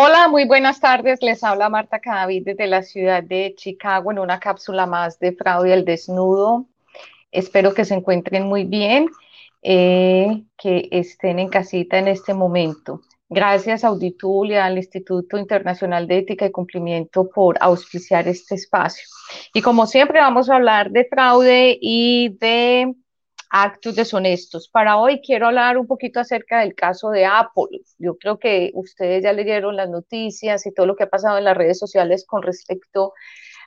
Hola, muy buenas tardes. Les habla Marta Cadavid desde la ciudad de Chicago en una cápsula más de fraude al desnudo. Espero que se encuentren muy bien, eh, que estén en casita en este momento. Gracias a Auditul y al Instituto Internacional de Ética y Cumplimiento por auspiciar este espacio. Y como siempre vamos a hablar de fraude y de actos deshonestos. Para hoy quiero hablar un poquito acerca del caso de Apple. Yo creo que ustedes ya leyeron las noticias y todo lo que ha pasado en las redes sociales con respecto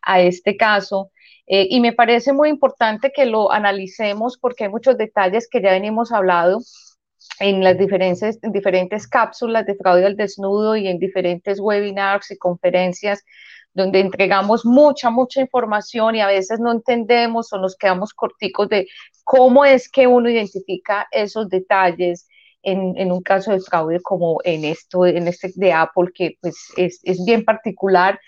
a este caso. Eh, y me parece muy importante que lo analicemos porque hay muchos detalles que ya venimos hablando en las diferentes, en diferentes cápsulas de fraude al desnudo y en diferentes webinars y conferencias donde entregamos mucha, mucha información y a veces no entendemos o nos quedamos corticos de cómo es que uno identifica esos detalles en, en un caso de fraude como en esto, en este de Apple, que pues es, es bien particular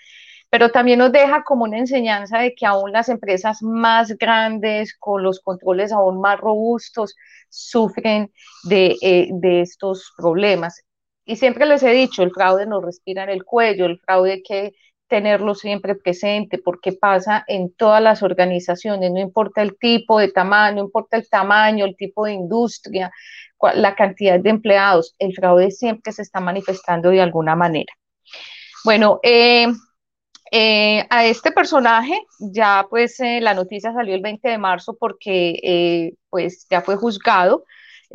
pero también nos deja como una enseñanza de que aún las empresas más grandes, con los controles aún más robustos, sufren de, eh, de, estos problemas. Y siempre les he dicho, el fraude nos respira en el cuello, el fraude que tenerlo siempre presente porque pasa en todas las organizaciones, no importa el tipo de tamaño, no importa el tamaño, el tipo de industria, la cantidad de empleados, el fraude siempre se está manifestando de alguna manera. Bueno, eh, eh, a este personaje ya pues eh, la noticia salió el 20 de marzo porque pues ya fue juzgado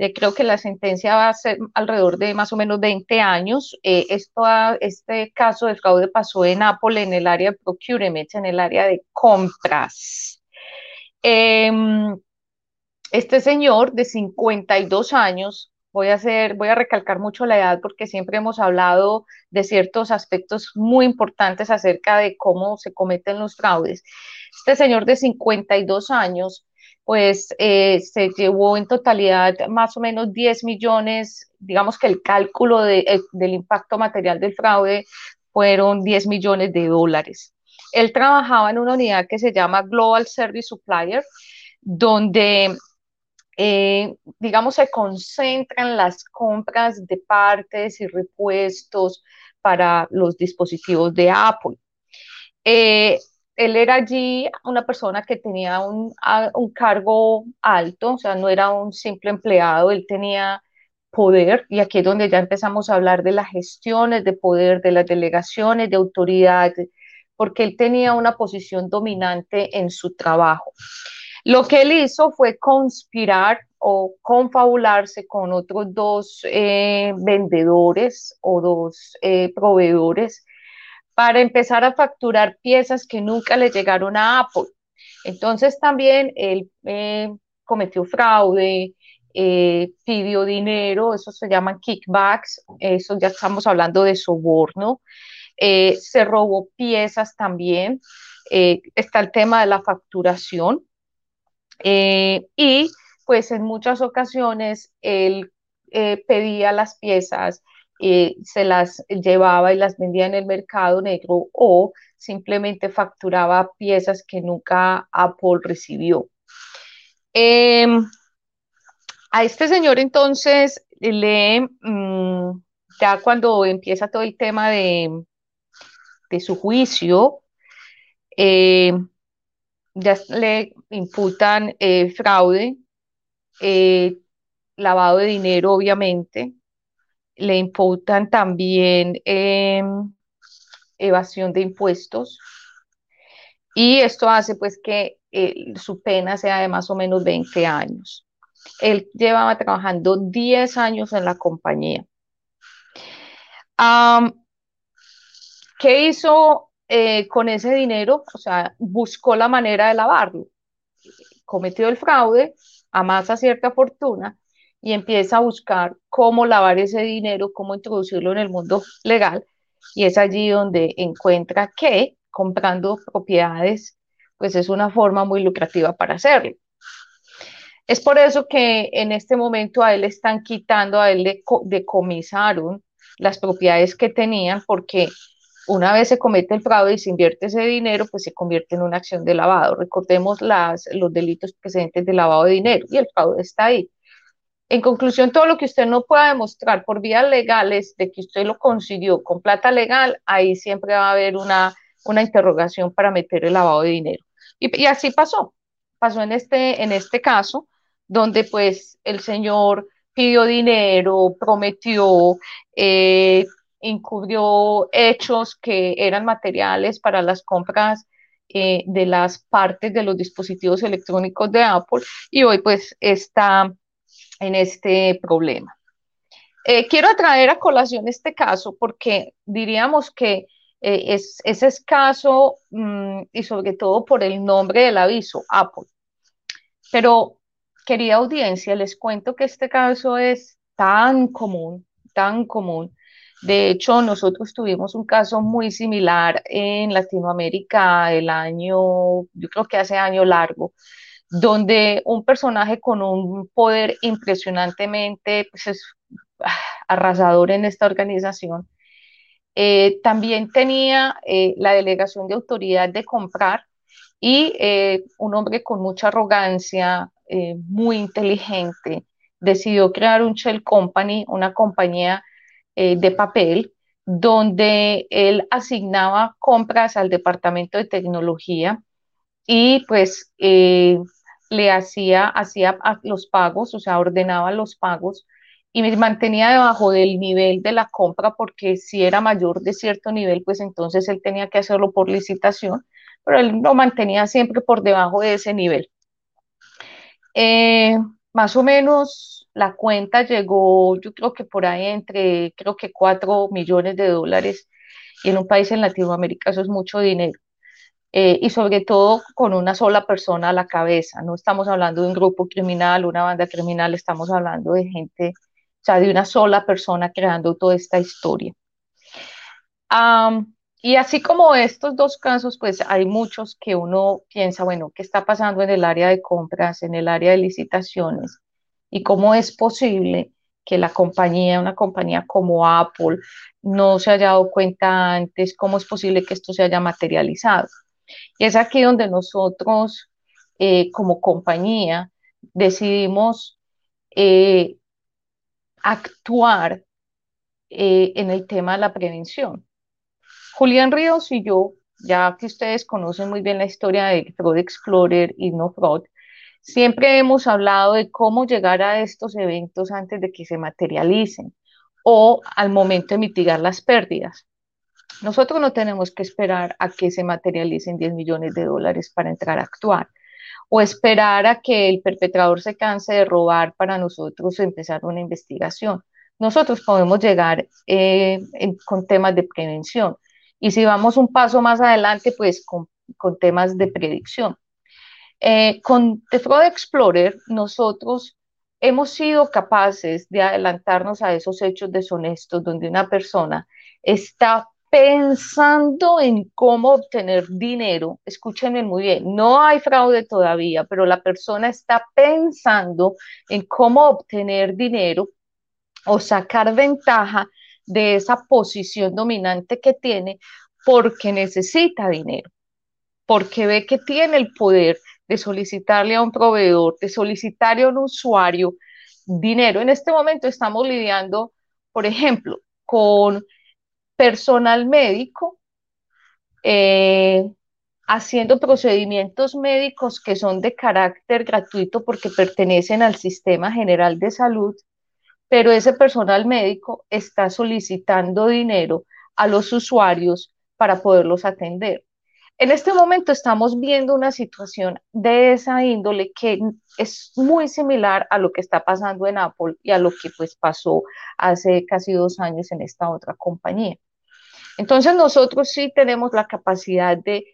eh, creo que la sentencia va a ser alrededor de más o menos 20 años. Eh, esto, este caso de fraude pasó en Apple, en el área de procurement, en el área de compras. Em, este señor de 52 años, voy a, hacer, voy a recalcar mucho la edad porque siempre hemos hablado de ciertos aspectos muy importantes acerca de cómo se cometen los fraudes. Este señor de 52 años pues eh, se llevó en totalidad más o menos 10 millones, digamos que el cálculo eh, del impacto material del fraude fueron 10 millones de dólares. Él trabajaba en una unidad que se llama Global Service Supplier, donde, eh, digamos, se concentran las compras de partes y repuestos para los dispositivos de Apple él era allí una persona que tenía un, un, cargo alto, o sea, no era un simple empleado, él tenía poder, y aquí es donde ya empezamos a hablar de las gestiones de poder, de las delegaciones de autoridad, porque él tenía una posición dominante en su trabajo. Lo que él hizo fue conspirar o confabularse con otros dos eh, vendedores o dos eh, proveedores para empezar a facturar piezas que nunca le llegaron a Apple. Entonces también él eh, cometió fraude, eh, pidió dinero, eso se llaman kickbacks, eso ya estamos hablando de soborno, eh, se robó piezas también, está el tema de la facturación. Y pues en muchas ocasiones él pedía las piezas eh, se las llevaba y las vendía en el mercado negro o simplemente facturaba piezas que nunca Apple recibió. Em, a este señor entonces le, mm, ya cuando empieza todo el tema de, de su juicio, eh, ya le imputan eh, fraude, lavado de dinero, obviamente, le imputan también em, evasión de impuestos y esto hace pues que eh, su pena sea de más o menos 20 años. Él llevaba trabajando 10 años en la compañía. ¿Qué hizo eh, con ese dinero? O sea, buscó la manera de lavarlo. Cometió el fraude, amasa cierta fortuna y empieza a buscar cómo lavar ese dinero, cómo introducirlo en el mundo legal. Y es allí donde encuentra que comprando propiedades, pues es una forma muy lucrativa para hacerlo. Es por eso que en este momento a él están quitando, a él le decomisaron las propiedades que tenían porque una vez se comete el fraude y se invierte ese dinero, pues se convierte en una acción de lavado. Recordemos las, los delitos presentes de lavado de dinero y el fraude está ahí. En conclusión, todo lo que usted no pueda demostrar por vías legales de que usted lo consiguió con plata legal, ahí siempre va a haber una, una interrogación para meter el lavado de dinero. Y, así pasó. Pasó en este, en este caso, donde pues el señor pidió dinero, prometió, eh, encubrió hechos que eran materiales para las compras eh, de las partes de los dispositivos electrónicos de Apple y hoy pues está en este problema. Eh, quiero traer a colación este caso porque diríamos que eh, es, es, escaso mm, y sobre todo por el nombre del aviso, Apple. Pero, querida audiencia, les cuento que este caso es tan común, tan común, de hecho, nosotros tuvimos un caso muy similar en Latinoamérica el año, yo creo que hace año largo, donde un personaje con un poder impresionantemente pues, ah, arrasador en esta organización, eh, también tenía eh, la delegación de autoridad de comprar y eh, un hombre con mucha arrogancia, muy inteligente, decidió crear un Shell Company, una compañía de papel, donde él asignaba compras al departamento de tecnología y pues le hacía, hacía los pagos, o sea, ordenaba los pagos y me mantenía debajo del nivel de la compra porque si era mayor de cierto nivel, pues entonces él tenía que hacerlo por licitación, pero él lo mantenía siempre por debajo de ese nivel. Eh, más o menos la cuenta llegó, yo creo que por ahí entre, creo que 4 millones de dólares, y en un país en Latinoamérica eso es mucho dinero. Eh, y sobre todo con una sola persona a la cabeza. No estamos hablando de un grupo criminal, una banda criminal, estamos hablando de gente, o sea, de una sola persona creando toda esta historia. y así como estos dos casos, pues hay muchos que uno piensa, bueno, ¿qué está pasando en el área de compras, en el área de licitaciones? y cómo es posible que la compañía, una compañía como Apple, no se haya dado cuenta antes, cómo es posible que esto se haya materializado. Y es aquí donde nosotros, eh, como compañía, decidimos eh, actuar eh, en el tema de la prevención. Julián Ríos y yo, ya que ustedes conocen muy bien la historia de Fraud Explorer y No Fraud, Siempre hemos hablado de cómo llegar a estos eventos antes de que se materialicen o al momento de mitigar las pérdidas. Nosotros no tenemos que esperar a que se materialicen 10 millones de dólares para entrar a actuar o esperar a que el perpetrador se canse de robar para nosotros empezar una investigación. Nosotros podemos llegar eh, con temas de prevención y si vamos un paso más adelante, pues con, con temas de predicción. Eh, con The Fraud Explorer, nosotros hemos sido capaces de adelantarnos a esos hechos deshonestos donde una persona está pensando en cómo obtener dinero. Escúchenme muy bien, no hay fraude todavía, pero la persona está pensando en cómo obtener dinero o sacar ventaja de esa posición dominante que tiene porque necesita dinero, porque ve que tiene el poder de solicitarle a un proveedor, de solicitarle a un usuario dinero. En este momento estamos lidiando, por ejemplo, con personal médico eh, haciendo procedimientos médicos que son de carácter gratuito porque pertenecen al sistema general de salud pero ese personal médico está solicitando dinero a los usuarios para poderlos atender. En este momento estamos viendo una situación de esa índole que es muy similar a lo que está pasando en Apple y a lo que pues pasó hace casi dos años en esta otra compañía. Entonces nosotros sí tenemos la capacidad de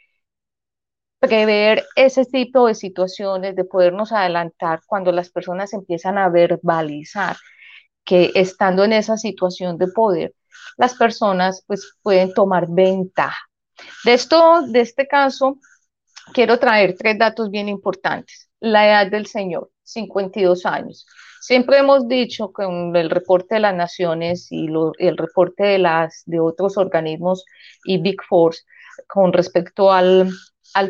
prever ese tipo de situaciones, de podernos adelantar cuando las personas empiezan a verbalizar que estando en esa situación de poder, las personas pues pueden tomar ventaja de esto, de este caso, quiero traer tres datos bien importantes. La edad del señor, 52 años. Siempre hemos dicho con el reporte de las naciones y el reporte de, las, de otros organismos y Big Force con respecto al,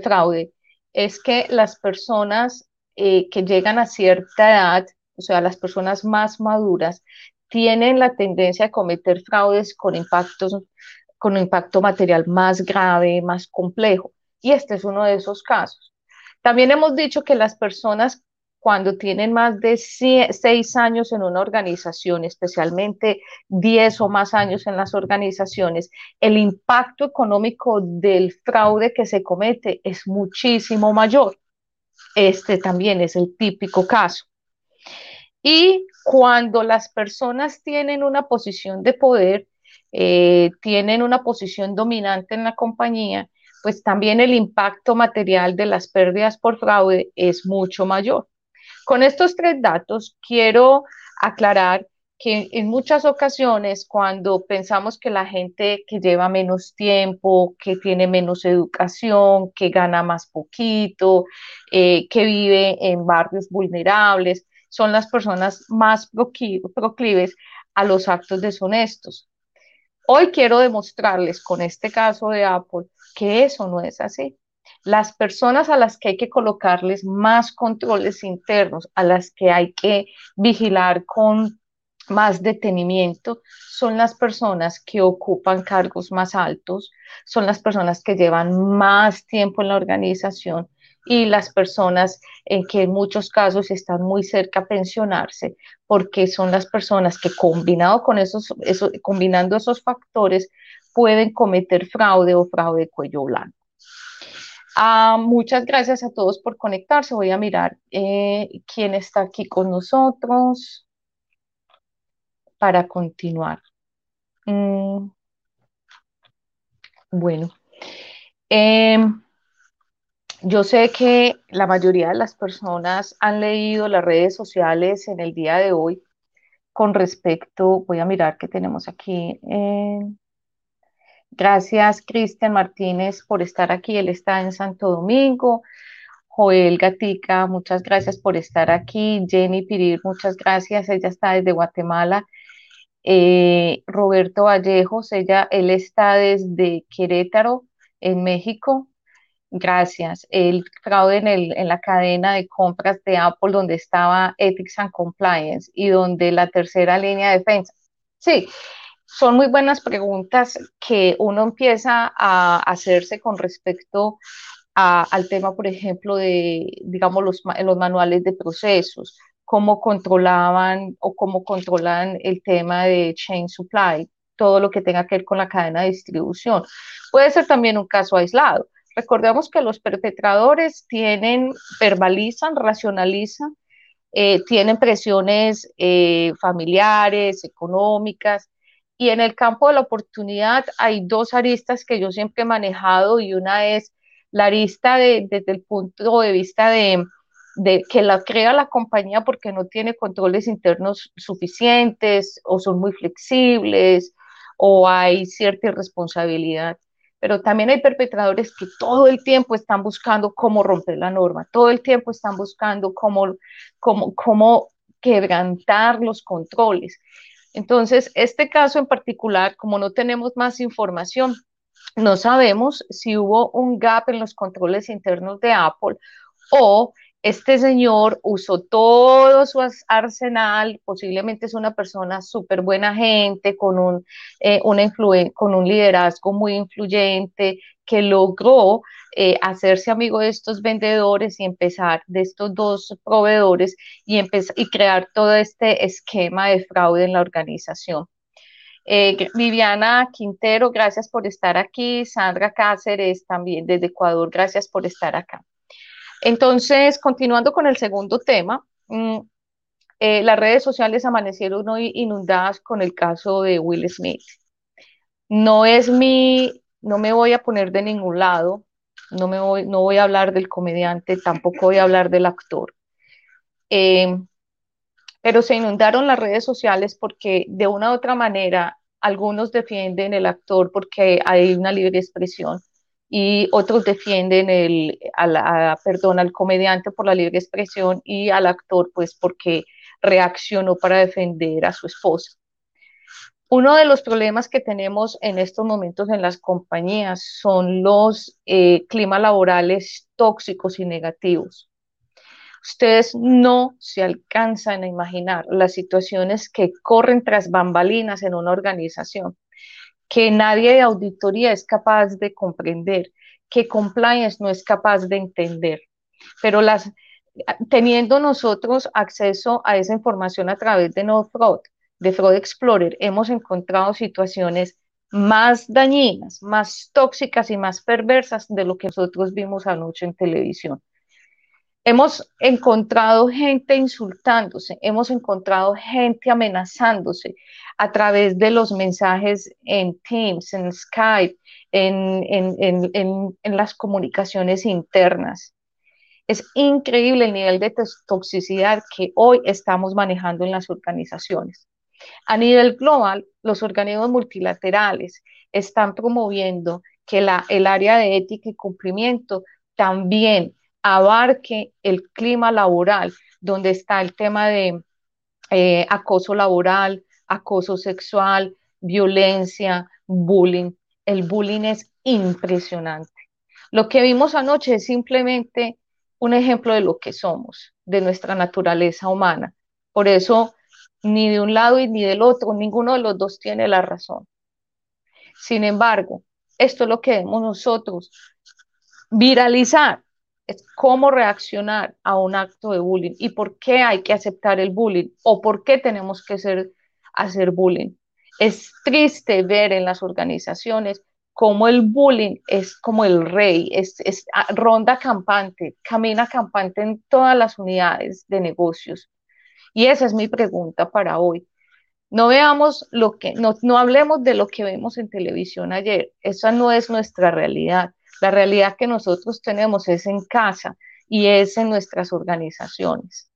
fraude, es que las personas eh, que llegan a cierta edad, o sea, las personas más maduras, tienen la tendencia a cometer fraudes con impactos con un impacto material más grave, más complejo. Y este es uno de esos casos. También hemos dicho que las personas cuando tienen más de seis años en una organización, especialmente diez o más años en las organizaciones, el impacto económico del fraude que se comete es muchísimo mayor. Este también es el típico caso. Y cuando las personas tienen una posición de poder, eh, tienen una posición dominante en la compañía, pues también el impacto material de las pérdidas por fraude es mucho mayor. Con estos tres datos quiero aclarar que en muchas ocasiones cuando pensamos que la gente que lleva menos tiempo, que tiene menos educación, que gana más poquito, eh, que vive en barrios vulnerables, son las personas más proclives a los actos deshonestos. Hoy quiero demostrarles con este caso de Apple que eso no es así. Las personas a las que hay que colocarles más controles internos, a las que hay que vigilar con más detenimiento, son las personas que ocupan cargos más altos, son las personas que llevan más tiempo en la organización y las personas en que en muchos casos están muy cerca a pensionarse, porque son las personas que combinado con esos, combinando esos factores pueden cometer fraude o fraude de cuello blanco. Ah, muchas gracias a todos por conectarse. Voy a mirar eh, quién está aquí con nosotros para continuar. Mm, bueno. Em, yo sé que la mayoría de las personas han leído las redes sociales en el día de hoy con respecto, voy a mirar qué tenemos aquí. Gracias, Cristian Martínez, por estar aquí. Él está en Santo Domingo. Joel Gatica, muchas gracias por estar aquí. Jenny Pirir, muchas gracias. Ella está desde Guatemala. Eh, Roberto Vallejos, ella, él está desde Querétaro, en México. Gracias. El fraude en, el, en la cadena de compras de Apple donde estaba Ethics and Compliance y donde la tercera línea de defensa. Sí, son muy buenas preguntas que uno empieza a hacerse con respecto al tema, por ejemplo, de, digamos, los, los manuales de procesos, cómo controlaban o cómo controlan el tema de chain supply, todo lo que tenga que ver con la cadena de distribución. Puede ser también un caso aislado Recordemos que los perpetradores tienen, verbalizan, racionalizan, eh, tienen presiones eh, familiares, económicas, y en el campo de la oportunidad hay dos aristas que yo siempre he manejado y una es la arista desde el punto de vista de, de, que la crea la compañía porque no tiene controles internos suficientes o son muy flexibles o hay cierta irresponsabilidad pero también hay perpetradores que todo el tiempo están buscando cómo romper la norma, todo el tiempo están buscando cómo, cómo, cómo quebrantar los controles. Entonces, este caso en particular, como no tenemos más información, no sabemos si hubo un gap en los controles internos de Apple o este señor usó todo su arsenal, posiblemente es una persona súper buena gente, con un, eh, con un liderazgo muy influyente, que logró eh, hacerse amigo de estos vendedores y empezar de estos dos proveedores y, y crear todo este esquema de fraude en la organización. Eh, Viviana Quintero, gracias por estar aquí. Sandra Cáceres, también desde Ecuador, gracias por estar acá. Entonces, continuando con el segundo tema, mm, eh, las redes sociales amanecieron hoy inundadas con el caso de Will Smith. No es mi, no me voy a poner de ningún lado, no, me voy, no voy a hablar del comediante, tampoco voy a hablar del actor. Eh, pero se inundaron las redes sociales porque de una u otra manera algunos defienden el actor porque hay una libre expresión y otros defienden al comediante por la libre expresión y al actor pues porque reaccionó para defender a su esposa. Uno de los problemas que tenemos en estos momentos en las compañías son los eh, climas laborales tóxicos y negativos. Ustedes no se alcanzan a imaginar las situaciones que corren tras bambalinas en una organización que nadie de auditoría es capaz de comprender, que compliance no es capaz de entender. Pero las, teniendo nosotros acceso a esa información a través de No Fraud, de Fraud Explorer, hemos encontrado situaciones más dañinas, más tóxicas y más perversas de lo que nosotros vimos anoche en televisión. Hemos encontrado gente insultándose, hemos encontrado gente amenazándose a través de los mensajes en Teams, en Skype, en, las comunicaciones internas. Es increíble el nivel de toxicidad que hoy estamos manejando en las organizaciones. A nivel global, los organismos multilaterales están promoviendo que la, el área de ética y cumplimiento también abarque el clima laboral, donde está el tema de eh, acoso laboral, acoso sexual, violencia, bullying. El bullying es impresionante. Lo que vimos anoche es simplemente un ejemplo de lo que somos, de nuestra naturaleza humana. Por eso, ni de un lado y ni del otro, ninguno de los dos tiene la razón. Sin embargo, esto es lo que debemos nosotros viralizar es cómo reaccionar a un acto de bullying y por qué hay que aceptar el bullying o por qué tenemos que ser, hacer bullying. Es triste ver en las organizaciones cómo el bullying es como el rey, es, ah, ronda campante, camina campante en todas las unidades de negocios. Y esa es mi pregunta para hoy. No veamos lo que, no, no hablemos de lo que vemos en televisión ayer. Esa no es nuestra realidad. La realidad que nosotros tenemos es en casa y es en nuestras organizaciones.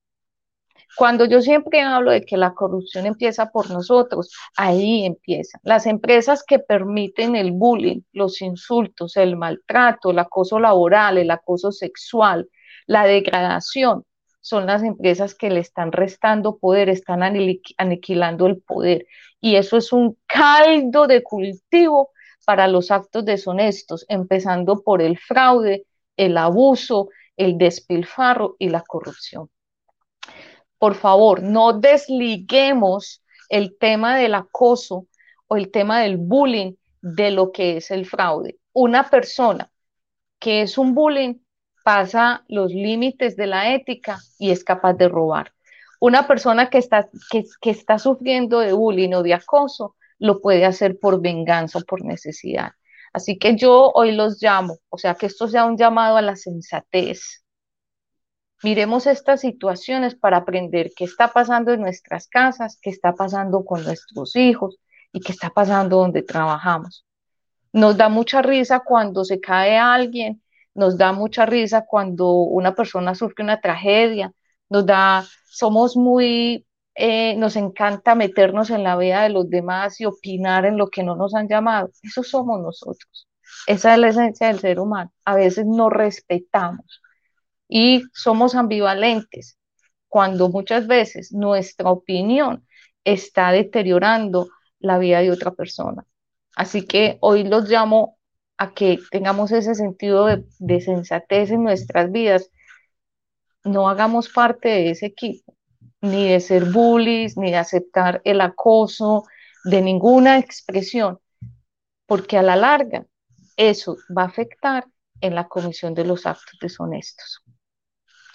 Cuando yo siempre hablo de que la corrupción empieza por nosotros, ahí empieza. Las empresas que permiten el bullying, los insultos, el maltrato, el acoso laboral, el acoso sexual, la degradación, son las empresas que le están restando poder, están aniquilando el poder. Y eso es un caldo de cultivo para los actos deshonestos, empezando por el fraude, el abuso, el despilfarro y la corrupción. Por favor, no desliguemos el tema del acoso o el tema del bullying de lo que es el fraude. Una persona que es un bullying pasa los límites de la ética y es capaz de robar. Una persona que está, que, que está sufriendo de bullying o de acoso lo puede hacer por venganza o por necesidad. Así que yo hoy los llamo, o sea, que esto sea un llamado a la sensatez. Miremos estas situaciones para aprender qué está pasando en nuestras casas, qué está pasando con nuestros hijos y qué está pasando donde trabajamos. Nos da mucha risa cuando se cae alguien, nos da mucha risa cuando una persona sufre una tragedia, nos da, somos muy eh, nos encanta meternos en la vida de los demás y opinar en lo que no nos han llamado. Eso somos nosotros. Esa es la esencia del ser humano. A veces no respetamos y somos ambivalentes cuando muchas veces nuestra opinión está deteriorando la vida de otra persona. Así que hoy los llamo a que tengamos ese sentido de, de sensatez en nuestras vidas no hagamos parte de ese equipo, ni de ser bullies, ni de aceptar el acoso, de ninguna expresión, porque a la larga eso va a afectar en la comisión de los actos deshonestos.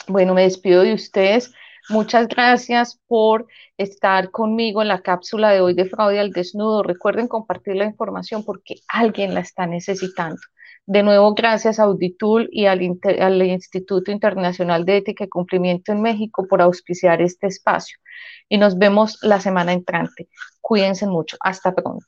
Bueno, me despido de ustedes. Muchas gracias por estar conmigo en la cápsula de hoy de fraude al desnudo. Recuerden compartir la información porque alguien la está necesitando. De nuevo, gracias a Auditul y al, al, Instituto Internacional de Ética y Cumplimiento en México por auspiciar este espacio. Y nos vemos la semana entrante. Cuídense mucho. Hasta pronto.